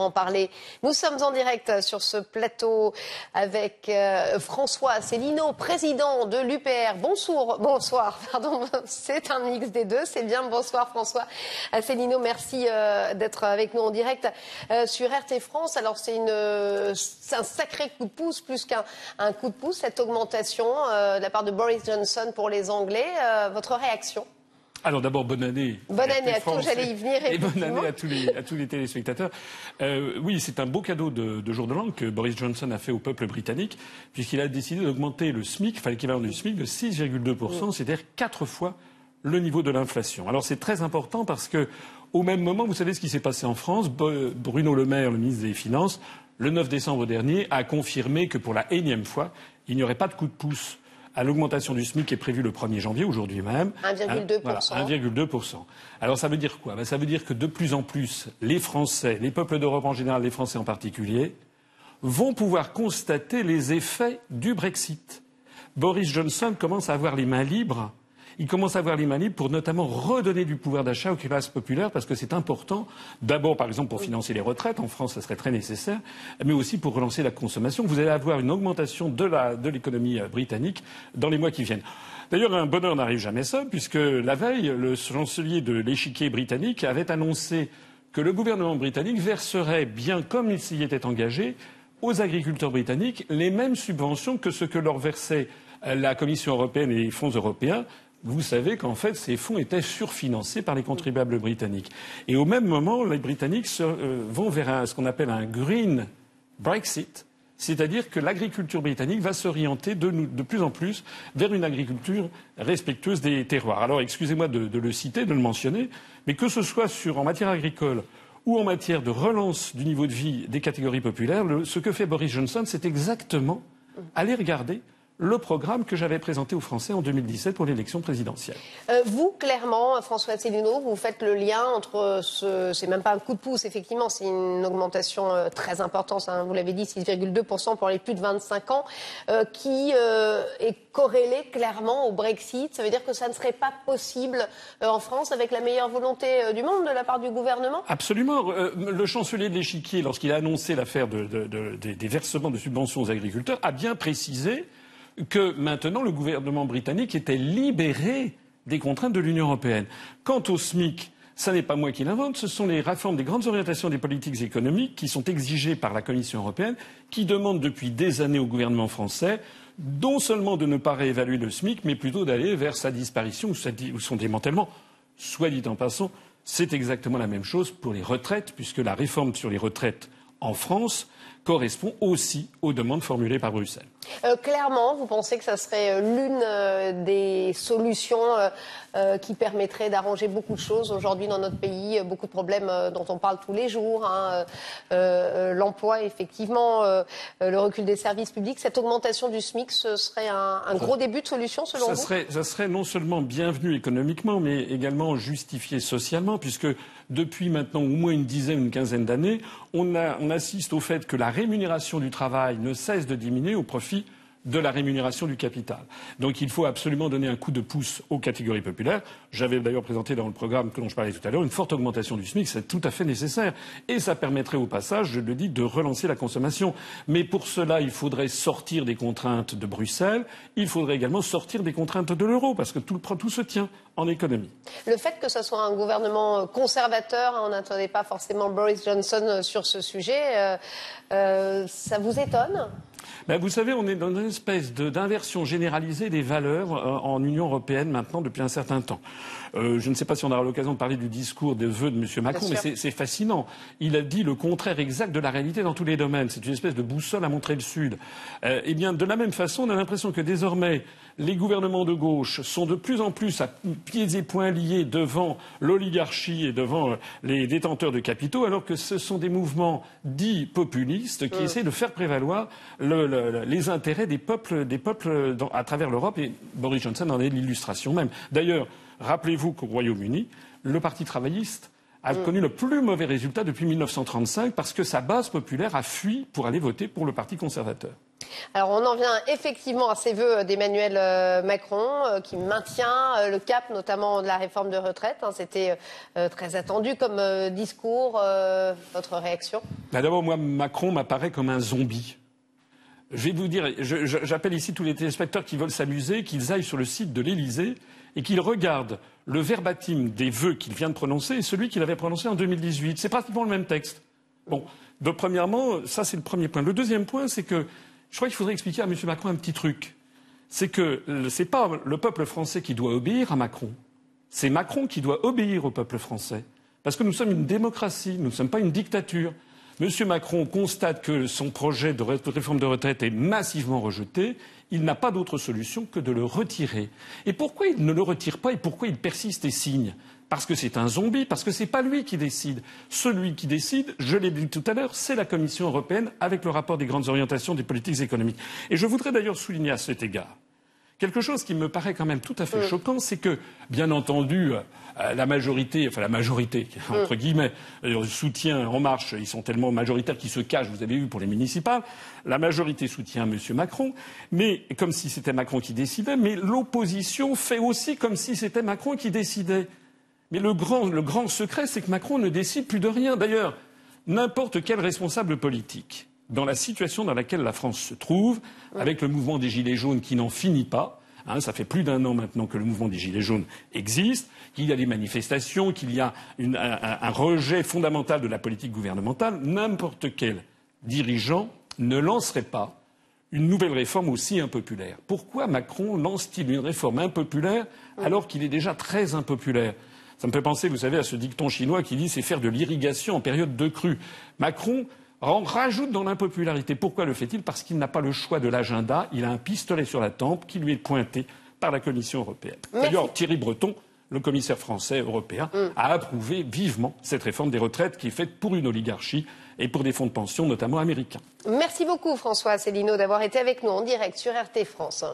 en parler. Nous sommes en direct sur ce plateau avec euh, François Asselineau, président de l'UPR. Bonsoir, bonsoir, pardon, c'est un mix des deux, c'est bien. Bonsoir François Asselineau, merci euh, d'être avec nous en direct euh, sur RT France. Alors c'est un sacré coup de pouce, plus qu'un coup de pouce, cette augmentation de la part de Boris Johnson pour les Anglais. votre réaction? Alors d'abord, bonne année. Bonne année à tous, j'allais y venir. Et bonne année à tous les, à tous les téléspectateurs. Euh, oui, c'est un beau cadeau de, de, jour de l'an que Boris Johnson a fait au peuple britannique, puisqu'il a décidé d'augmenter le SMIC, enfin l'équivalent du SMIC, de 6,2%, c'est-à-dire quatre fois le niveau de l'inflation. Alors c'est très important parce que, au même moment, vous savez ce qui s'est passé en France? Bruno Le Maire, le ministre des Finances, le 9 décembre dernier, a confirmé que pour la énième fois, il n'y aurait pas de coup de pouce à l'augmentation du SMIC qui est prévue le 1er janvier, aujourd'hui même. 1,2%. 1,2%. Alors ça veut dire quoi? Ben, Ça veut dire que de plus en plus, les Français, les peuples d'Europe en général, les Français en particulier, vont pouvoir constater les effets du Brexit. Boris Johnson commence à avoir les mains libres il commence à avoir les pour notamment redonner du pouvoir d'achat aux classes populaires parce que c'est important, d'abord par exemple pour financer les retraites, en France ça serait très nécessaire, mais aussi pour relancer la consommation. Vous allez avoir une augmentation de l'économie euh, britannique dans les mois qui viennent. D'ailleurs, un bonheur n'arrive jamais seul, puisque la veille, le chancelier de l'échiquier britannique avait annoncé que le gouvernement britannique verserait, bien comme il s'y était engagé, aux agriculteurs britanniques les mêmes subventions que ce que leur versait euh, la Commission européenne et les fonds européens vous savez qu'en fait, ces fonds étaient surfinancés par les contribuables britanniques. Et au même moment, les Britanniques euh, vont vers ce qu'on appelle un green Brexit, c'est-à-dire que l'agriculture britannique va s'orienter de, plus en plus vers une agriculture respectueuse des terroirs. Alors, excusez-moi de, le citer, de le mentionner, mais que ce soit en matière agricole ou en matière de relance du niveau de vie des catégories populaires, ce que fait Boris Johnson, c'est exactement aller regarder le programme que j'avais présenté aux Français en 2017 pour l'élection présidentielle. Euh, vous, clairement, François Asselineau, vous faites le lien entre ce. C'est même pas un coup de pouce, effectivement, c'est une augmentation euh, très importante, hein, vous l'avez dit, 6,2% pour les plus de 25 ans, euh, qui est corrélé clairement au Brexit. Ça veut dire que ça ne serait pas possible en France avec la meilleure volonté du monde de la part du gouvernement? Absolument. le chancelier de l'échiquier, lorsqu'il a annoncé l'affaire des versements de subventions aux agriculteurs, a bien précisé que maintenant le gouvernement britannique était libéré des contraintes de l'Union européenne. Quant au SMIC, ce n'est pas moi qui l'invente, ce sont les réformes des grandes orientations des politiques économiques qui sont exigées par la Commission européenne, qui demandent depuis des années au gouvernement français non seulement de ne pas réévaluer le SMIC, mais plutôt d'aller vers sa disparition ou son démantèlement. Soit dit en passant, c'est exactement la même chose pour les retraites, puisque la réforme sur les retraites en France correspond aussi aux demandes formulées par Bruxelles. Euh, clairement, vous pensez que ça serait euh, l'une euh, des solutions qui permettrait d'arranger beaucoup de choses aujourd'hui dans notre pays, beaucoup de problèmes dont on parle tous les jours, hein, l'emploi, effectivement, le recul des services publics. Cette augmentation du SMIC, ce serait un, gros début de solution selon ça vous? serait, Ça serait non seulement bienvenu économiquement, mais également justifié socialement, puisque depuis maintenant au moins une dizaine, une quinzaine d'années, on, on assiste au fait que la rémunération du travail ne cesse de diminuer au profit de la rémunération du capital. Donc il faut absolument donner un coup de pouce aux catégories populaires. J'avais d'ailleurs présenté dans le programme dont je parlais tout à l'heure une forte augmentation du SMIC, c'est tout à fait nécessaire. Et ça permettrait au passage, je le dis, de relancer la consommation. Mais pour cela, il faudrait sortir des contraintes de Bruxelles, il faudrait également sortir des contraintes de l'euro, parce que tout, se tient en économie. Le fait que ce soit un gouvernement conservateur, hein, on n'attendait pas forcément Boris Johnson euh, sur ce sujet, euh, euh, ça vous étonne? Ben, vous savez, on est dans une espèce d'inversion généralisée des valeurs euh, en Union européenne maintenant depuis un certain temps. Euh, je ne sais pas si on aura l'occasion de parler du discours des vœux de M. Macron, mais c'est fascinant. Il a dit le contraire exact de la réalité dans tous les domaines. C'est une espèce de boussole à montrer le Sud. Euh, eh bien, de la même façon, on a l'impression que désormais, les gouvernements de gauche sont de plus en plus à pieds et poings liés devant l'oligarchie et devant les détenteurs de capitaux, alors que ce sont des mouvements dits populistes qui essaient de faire prévaloir les intérêts des peuples, à travers l'Europe. Et Boris Johnson en est l'illustration même. D'ailleurs, rappelez-vous qu'au Royaume-Uni, le Parti travailliste a connu le plus mauvais résultat depuis 1935 parce que sa base populaire a fui pour aller voter pour le Parti conservateur. Alors on en vient effectivement à ces vœux d'Emmanuel euh, Macron euh, qui maintient euh, le cap notamment de la réforme de retraite. Hein. C'était très attendu comme discours. votre réaction? Bah, D'abord, moi, Macron m'apparaît comme un zombie. Je vais vous dire, j'appelle ici tous les téléspectateurs qui veulent s'amuser, qu'ils aillent sur le site de l'Élysée et qu'ils regardent le verbatim des vœux qu'il vient de prononcer et celui qu'il avait prononcé en 2018. C'est pratiquement le même texte. Bon, donc premièrement, ça c'est le premier point. Le deuxième point, c'est que je crois qu'il faudrait expliquer à M. Macron un petit truc. C'est que ce n'est pas le peuple français qui doit obéir à Macron. C'est Macron qui doit obéir au peuple français. Parce que nous sommes une démocratie, nous ne sommes pas une dictature. M. Macron constate que son projet de réforme de retraite est massivement rejeté. Il n'a pas d'autre solution que de le retirer. Et pourquoi il ne le retire pas et pourquoi il persiste et signe? Parce que c'est un zombie, parce que ce n'est pas lui qui décide. Celui qui décide, je l'ai dit tout à l'heure, c'est la Commission européenne avec le rapport des grandes orientations des politiques économiques. Et je voudrais d'ailleurs souligner à cet égard quelque chose qui me paraît quand même tout à fait choquant, c'est que, bien entendu, euh, la majorité, enfin la majorité, entre guillemets, euh, soutient En Marche, ils sont tellement majoritaires qu'ils se cachent, vous avez vu pour les municipales, la majorité soutient M. Macron, mais comme si c'était Macron qui décidait, mais l'opposition fait aussi comme si c'était Macron qui décidait. Mais le grand, secret, c'est que Macron ne décide plus de rien. D'ailleurs, n'importe quel responsable politique, dans la situation dans laquelle la France se trouve, avec le mouvement des Gilets jaunes qui n'en finit pas, hein, ça fait plus d'un an maintenant que le mouvement des Gilets jaunes existe, qu'il y a des manifestations, qu'il y a un, rejet fondamental de la politique gouvernementale, n'importe quel dirigeant ne lancerait pas une nouvelle réforme aussi impopulaire. Pourquoi Macron lance-t-il une réforme impopulaire alors qu'il est déjà très impopulaire? Ça me fait penser, vous savez, à ce dicton chinois qui dit c'est faire de l'irrigation en période de crue. Macron rajoute dans l'impopularité. Pourquoi le fait-il? Parce qu'il n'a pas le choix de l'agenda. Il a un pistolet sur la tempe qui lui est pointé par la Commission européenne. D'ailleurs, Thierry Breton, le commissaire français européen, mm. a approuvé vivement cette réforme des retraites qui est faite pour une oligarchie et pour des fonds de pension, notamment américains. Merci beaucoup, François Asselineau, d'avoir été avec nous en direct sur RT France.